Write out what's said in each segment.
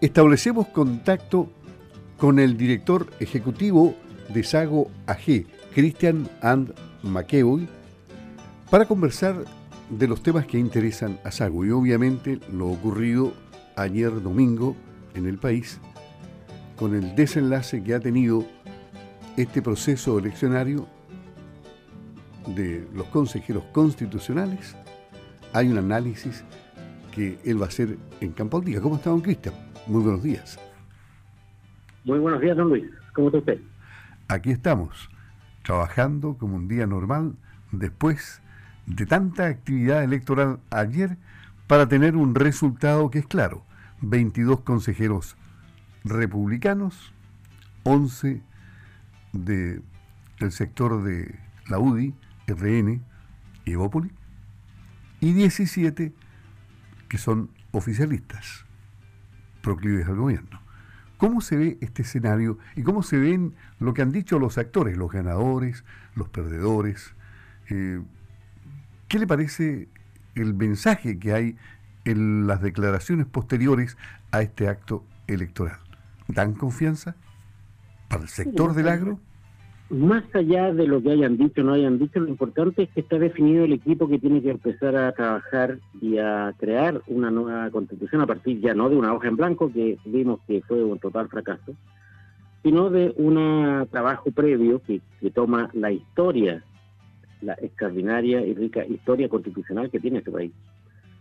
establecemos contacto con el director ejecutivo de Sago AG, Christian and McEvoy, para conversar de los temas que interesan a Sago y obviamente lo ocurrido ayer domingo en el país con el desenlace que ha tenido este proceso eleccionario de los consejeros constitucionales. Hay un análisis que él va a hacer en Campo Día. ¿Cómo está, don Cristian? Muy buenos días. Muy buenos días, don Luis. ¿Cómo está usted? Aquí estamos, trabajando como un día normal después de tanta actividad electoral ayer para tener un resultado que es claro. 22 consejeros republicanos, 11 del sector de la UDI, RN y Evópoli, y 17 que son oficialistas, proclives al gobierno. ¿Cómo se ve este escenario y cómo se ven lo que han dicho los actores, los ganadores, los perdedores? Eh, ¿Qué le parece el mensaje que hay en las declaraciones posteriores a este acto electoral? ¿Dan confianza para el sector del agro? Más allá de lo que hayan dicho o no hayan dicho, lo importante es que está definido el equipo que tiene que empezar a trabajar y a crear una nueva constitución a partir ya no de una hoja en blanco que vimos que fue un total fracaso, sino de un trabajo previo que, que toma la historia, la extraordinaria y rica historia constitucional que tiene este país.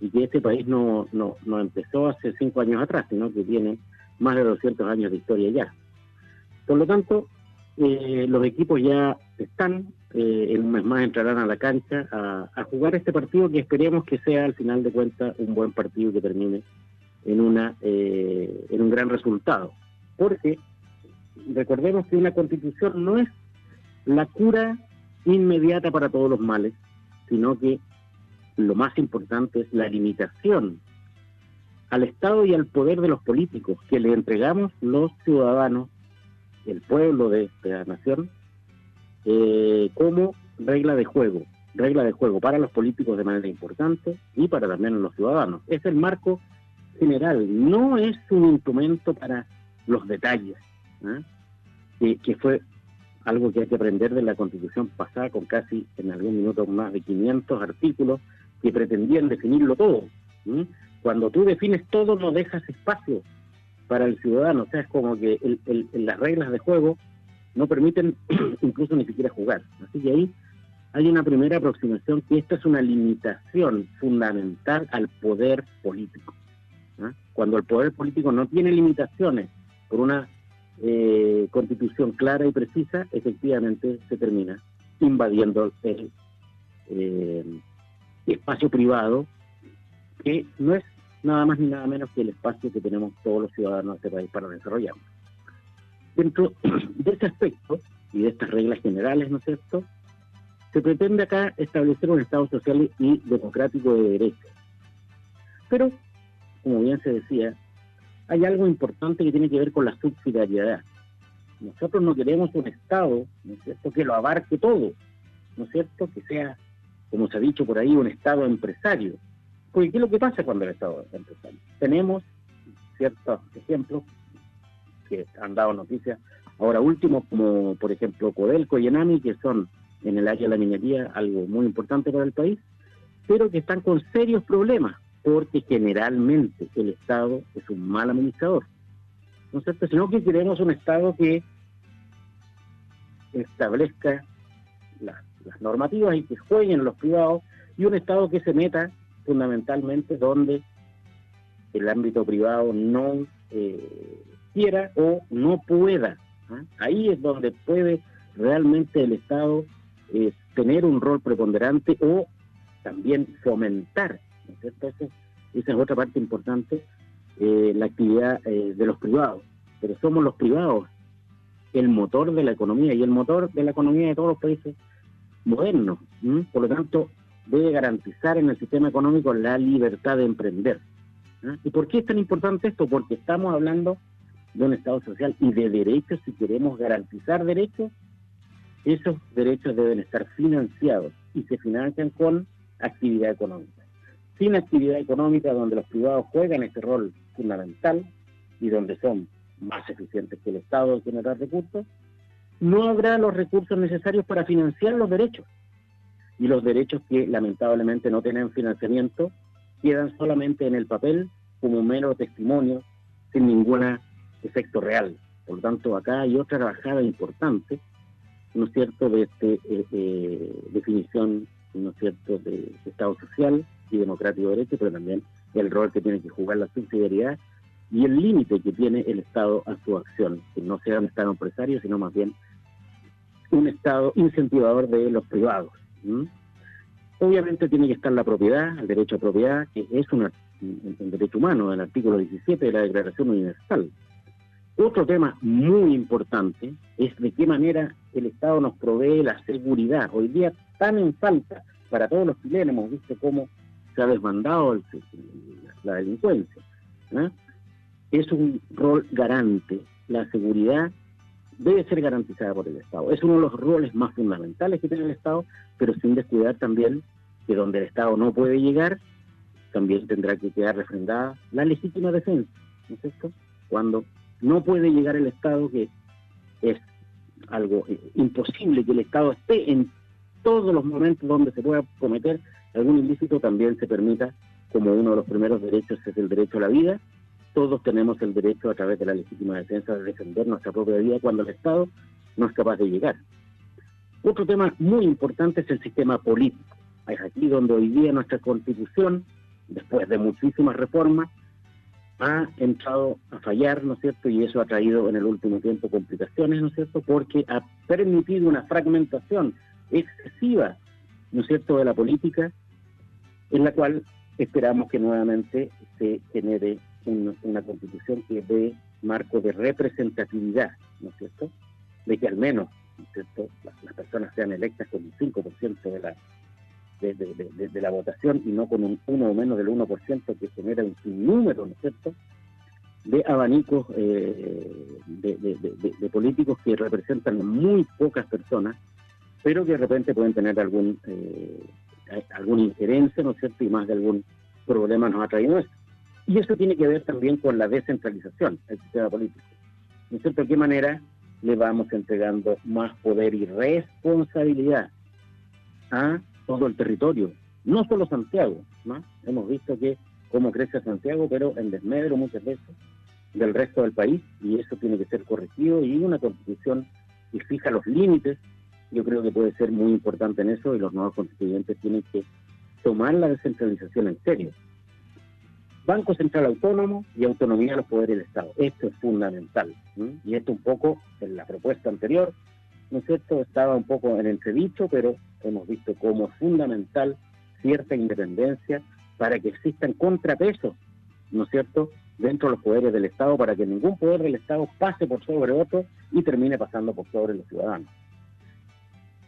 Y que este país no, no, no empezó hace cinco años atrás, sino que tiene más de 200 años de historia ya. Por lo tanto, eh, los equipos ya están, eh, en un mes más entrarán a la cancha a, jugar este partido que esperemos que sea al final de cuentas un buen partido que termine en, una, eh, en un gran resultado. Porque recordemos que una constitución no es la cura inmediata para todos los males, sino que lo más importante es la limitación al Estado y al poder de los políticos que le entregamos los ciudadanos, el pueblo de esta nación, eh, como regla de juego, regla de juego para los políticos de manera importante y para también los ciudadanos. Es el marco general, no es un instrumento para los detalles, ¿eh? que, fue algo que hay que aprender de la constitución pasada con casi en algún minuto más de 500 artículos que pretendían definirlo todo. ¿eh? cuando tú defines todo no dejas espacio para el ciudadano, o sea, es como que las reglas de juego no permiten incluso ni siquiera jugar. Así que ahí hay una primera aproximación que esta es una limitación fundamental al poder político. Cuando el poder político no tiene limitaciones por una eh, constitución clara y precisa, efectivamente se termina invadiendo el eh, espacio privado, que no es nada más ni nada menos que el espacio que tenemos todos los ciudadanos de este país para desarrollarnos. Dentro de ese aspecto y de estas reglas generales, ¿no es cierto?, se pretende acá establecer un Estado social y democrático de derecho. Pero, como bien se decía, hay algo importante que tiene que ver con la subsidiariedad. Nosotros no queremos un Estado, ¿no es cierto?, que lo abarque todo, ¿no es cierto?, que sea, como se ha dicho por ahí, un Estado empresario, porque ¿qué es lo que pasa cuando el Estado empezando? Tenemos ciertos ejemplos que han dado noticias ahora último, como por ejemplo Codelco y Enami, que son en el área de la minería algo muy importante para el país, pero que están con serios problemas, porque generalmente el Estado es un mal administrador. ¿No es cierto? Sino que queremos un Estado que establezca las normativas y que jueguen los privados, y un Estado que se meta fundamentalmente donde el ámbito privado no eh, quiera o no pueda. ¿ah? Ahí es donde puede realmente el Estado eh, tener un rol preponderante o también fomentar. esa es otra parte importante, eh, la actividad de los privados. Pero somos los privados el motor de la economía y el motor de la economía de todos los países modernos. Por lo tanto, debe garantizar en el sistema económico la libertad de emprender. ¿Y por qué es tan importante esto? Porque estamos hablando de un Estado social y de derechos, si queremos garantizar derechos, esos derechos deben estar financiados y se financian con actividad económica. Sin actividad económica donde los privados juegan ese rol fundamental, y donde son más eficientes que el Estado en generar recursos, no habrá los recursos necesarios para financiar los derechos. Y los derechos que lamentablemente no tienen financiamiento quedan solamente en el papel como mero testimonio sin ningún efecto real. Por lo tanto, acá hay otra trabajada importante, ¿no es cierto?, de este, eh, eh, definición, ¿no es cierto?, de Estado social y democrático de derecho, pero también el rol que tiene que jugar la subsidiariedad y el límite que tiene el Estado a su acción, que no sea un Estado empresario, sino más bien un Estado incentivador de los privados. Obviamente tiene que estar la propiedad, el derecho a propiedad, que es un, derecho humano, el artículo 17 de la Declaración Universal. Otro tema muy importante es de qué manera el Estado nos provee la seguridad. Hoy día tan en falta para todos los chilenos, hemos visto cómo se ha desbandado la delincuencia. Es un rol garante. La seguridad debe ser garantizada por el Estado. Es uno de los roles más fundamentales que tiene el Estado, pero sin descuidar también que donde el Estado no puede llegar, también tendrá que quedar refrendada la legítima defensa, ¿no es cierto? Cuando no puede llegar el Estado, que es algo eh, imposible que el Estado esté en todos los momentos donde se pueda cometer algún ilícito, también se permita, como uno de los primeros derechos es el derecho a la vida, todos tenemos el derecho a través de la legítima defensa de defender nuestra propia vida cuando el Estado no es capaz de llegar. Otro tema muy importante es el sistema político. Es aquí donde hoy día nuestra constitución, después de muchísimas reformas, ha entrado a fallar, ¿no es cierto? Y eso ha traído en el último tiempo complicaciones, ¿no es cierto? Porque ha permitido una fragmentación excesiva, ¿no es cierto?, de la política, en la cual esperamos que nuevamente se genere una, constitución que dé marco de representatividad, ¿no es cierto? De que al menos, ¿no es cierto?, las, personas sean electas con un 5% de la, de, la votación y no con un 1 o menos del 1% que genera un sinnúmero, ¿no es cierto?, de abanicos eh, de, políticos que representan muy pocas personas, pero que de repente pueden tener algún eh, alguna injerencia, ¿no es cierto?, y más de algún problema nos ha traído esto. Y eso tiene que ver también con la descentralización del sistema político. ¿No es? ¿De qué manera le vamos entregando más poder y responsabilidad a todo el territorio? No solo Santiago, ¿no? Hemos visto que cómo crece Santiago, pero en desmedro muchas veces del resto del país, y eso tiene que ser corregido, y una constitución que fija los límites, yo creo que puede ser muy importante en eso, y los nuevos constituyentes tienen que tomar la descentralización en serio. Banco Central Autónomo y autonomía de los poderes del Estado. Esto es fundamental. Y esto un poco en la propuesta anterior, ¿no es cierto? Estaba un poco en entredicho, pero hemos visto como fundamental cierta independencia para que existan contrapesos, ¿no es cierto?, dentro de los poderes del Estado, para que ningún poder del Estado pase por sobre otro y termine pasando por sobre los ciudadanos.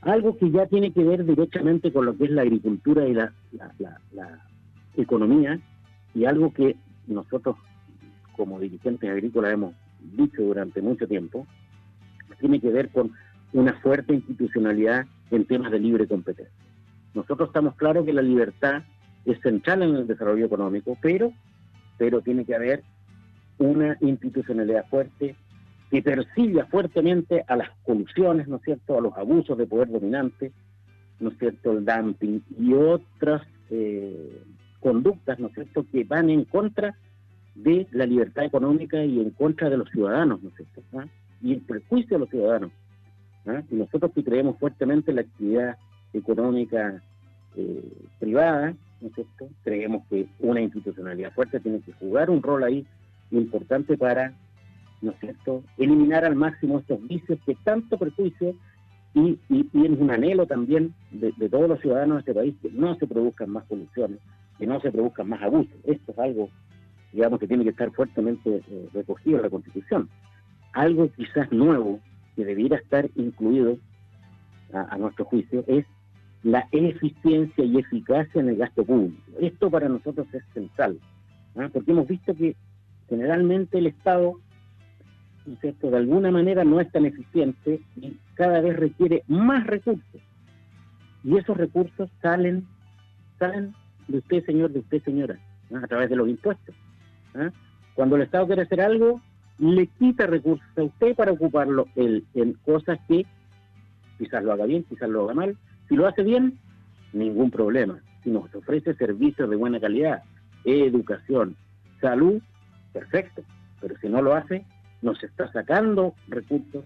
Algo que ya tiene que ver directamente con lo que es la agricultura y la, la economía, y algo que nosotros como dirigentes agrícolas hemos dicho durante mucho tiempo, tiene que ver con una fuerte institucionalidad en temas de libre competencia. Nosotros estamos claros que la libertad es central en el desarrollo económico, pero, pero tiene que haber una institucionalidad fuerte que persiga fuertemente a las colusiones, ¿no es cierto?, a los abusos de poder dominante, ¿no es cierto?, el dumping y otras eh, conductas, ¿no es cierto?, que van en contra de la libertad económica y en contra de los ciudadanos, ¿no es cierto?, ¿Ah? y el perjuicio de los ciudadanos. ¿Ah? Y nosotros que creemos fuertemente en la actividad económica eh, privada, ¿no es cierto?, creemos que una institucionalidad fuerte tiene que jugar un rol ahí importante para, ¿no es cierto?, eliminar al máximo estos vicios que tanto perjuicio y, es un anhelo también de, de, todos los ciudadanos de este país que no se produzcan más poluciones, que no se produzcan más abusos. Esto es algo, digamos, que tiene que estar fuertemente eh, recogido en la Constitución. Algo quizás nuevo que debiera estar incluido a, nuestro juicio es la eficiencia y eficacia en el gasto público. Esto para nosotros es central, ¿ah? porque hemos visto que generalmente el Estado, ¿no de alguna manera no es tan eficiente y cada vez requiere más recursos. Y esos recursos salen, salen de usted, señor, de usted, señora, a través de los impuestos. Cuando el Estado quiere hacer algo, le quita recursos a usted para ocuparlo él en cosas que quizás lo haga bien, quizás lo haga mal. Si lo hace bien, ningún problema. Si nos ofrece servicios de buena calidad, educación, salud, perfecto. Pero si no lo hace, nos está sacando recursos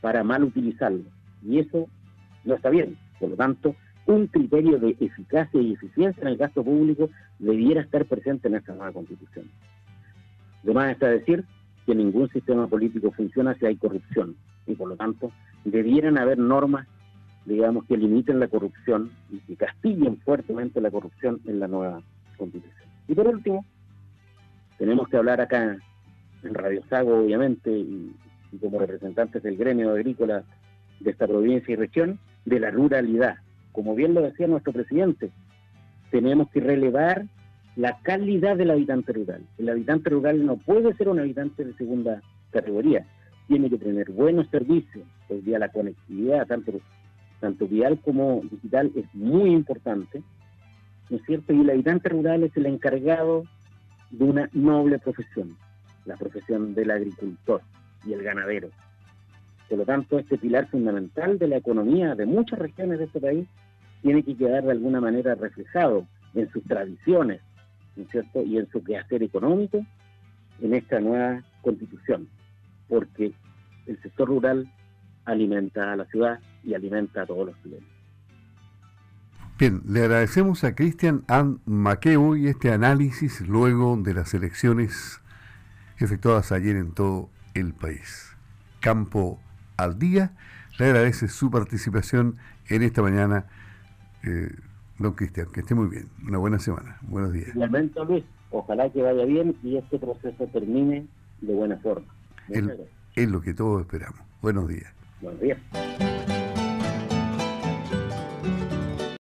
para mal utilizarlo. Y eso no está bien. Por lo tanto, un criterio de eficacia y eficiencia en el gasto público debiera estar presente en esta nueva constitución. Además está decir que ningún sistema político funciona si hay corrupción y por lo tanto debieran haber normas, digamos, que limiten la corrupción y que castiguen fuertemente la corrupción en la nueva constitución. Y por último, tenemos que hablar acá en Radio Sago, obviamente, y, y como representantes del gremio agrícola de esta provincia y región, de la ruralidad. Como bien lo decía nuestro presidente, tenemos que relevar la calidad del habitante rural. El habitante rural no puede ser un habitante de segunda categoría, tiene que tener buenos servicios. Hoy día la conectividad, tanto, tanto vial como digital, es muy importante, ¿no es cierto? Y el habitante rural es el encargado de una noble profesión, la profesión del agricultor y el ganadero. Por lo tanto, este pilar fundamental de la economía de muchas regiones de este país tiene que quedar de alguna manera reflejado en sus tradiciones, ¿no es cierto? Y en su quehacer económico en esta nueva constitución, porque el sector rural alimenta a la ciudad y alimenta a todos los chilenos. Bien, le agradecemos a Cristian Ann Maqueo y este análisis luego de las elecciones efectuadas ayer en todo el país. Campo al día. Le agradece su participación en esta mañana, eh, don Cristian. Que esté muy bien. Una buena semana. Buenos días. Igualmente, Luis. Ojalá que vaya bien y este proceso termine de buena forma. es lo que todos esperamos. Buenos días. Buenos días.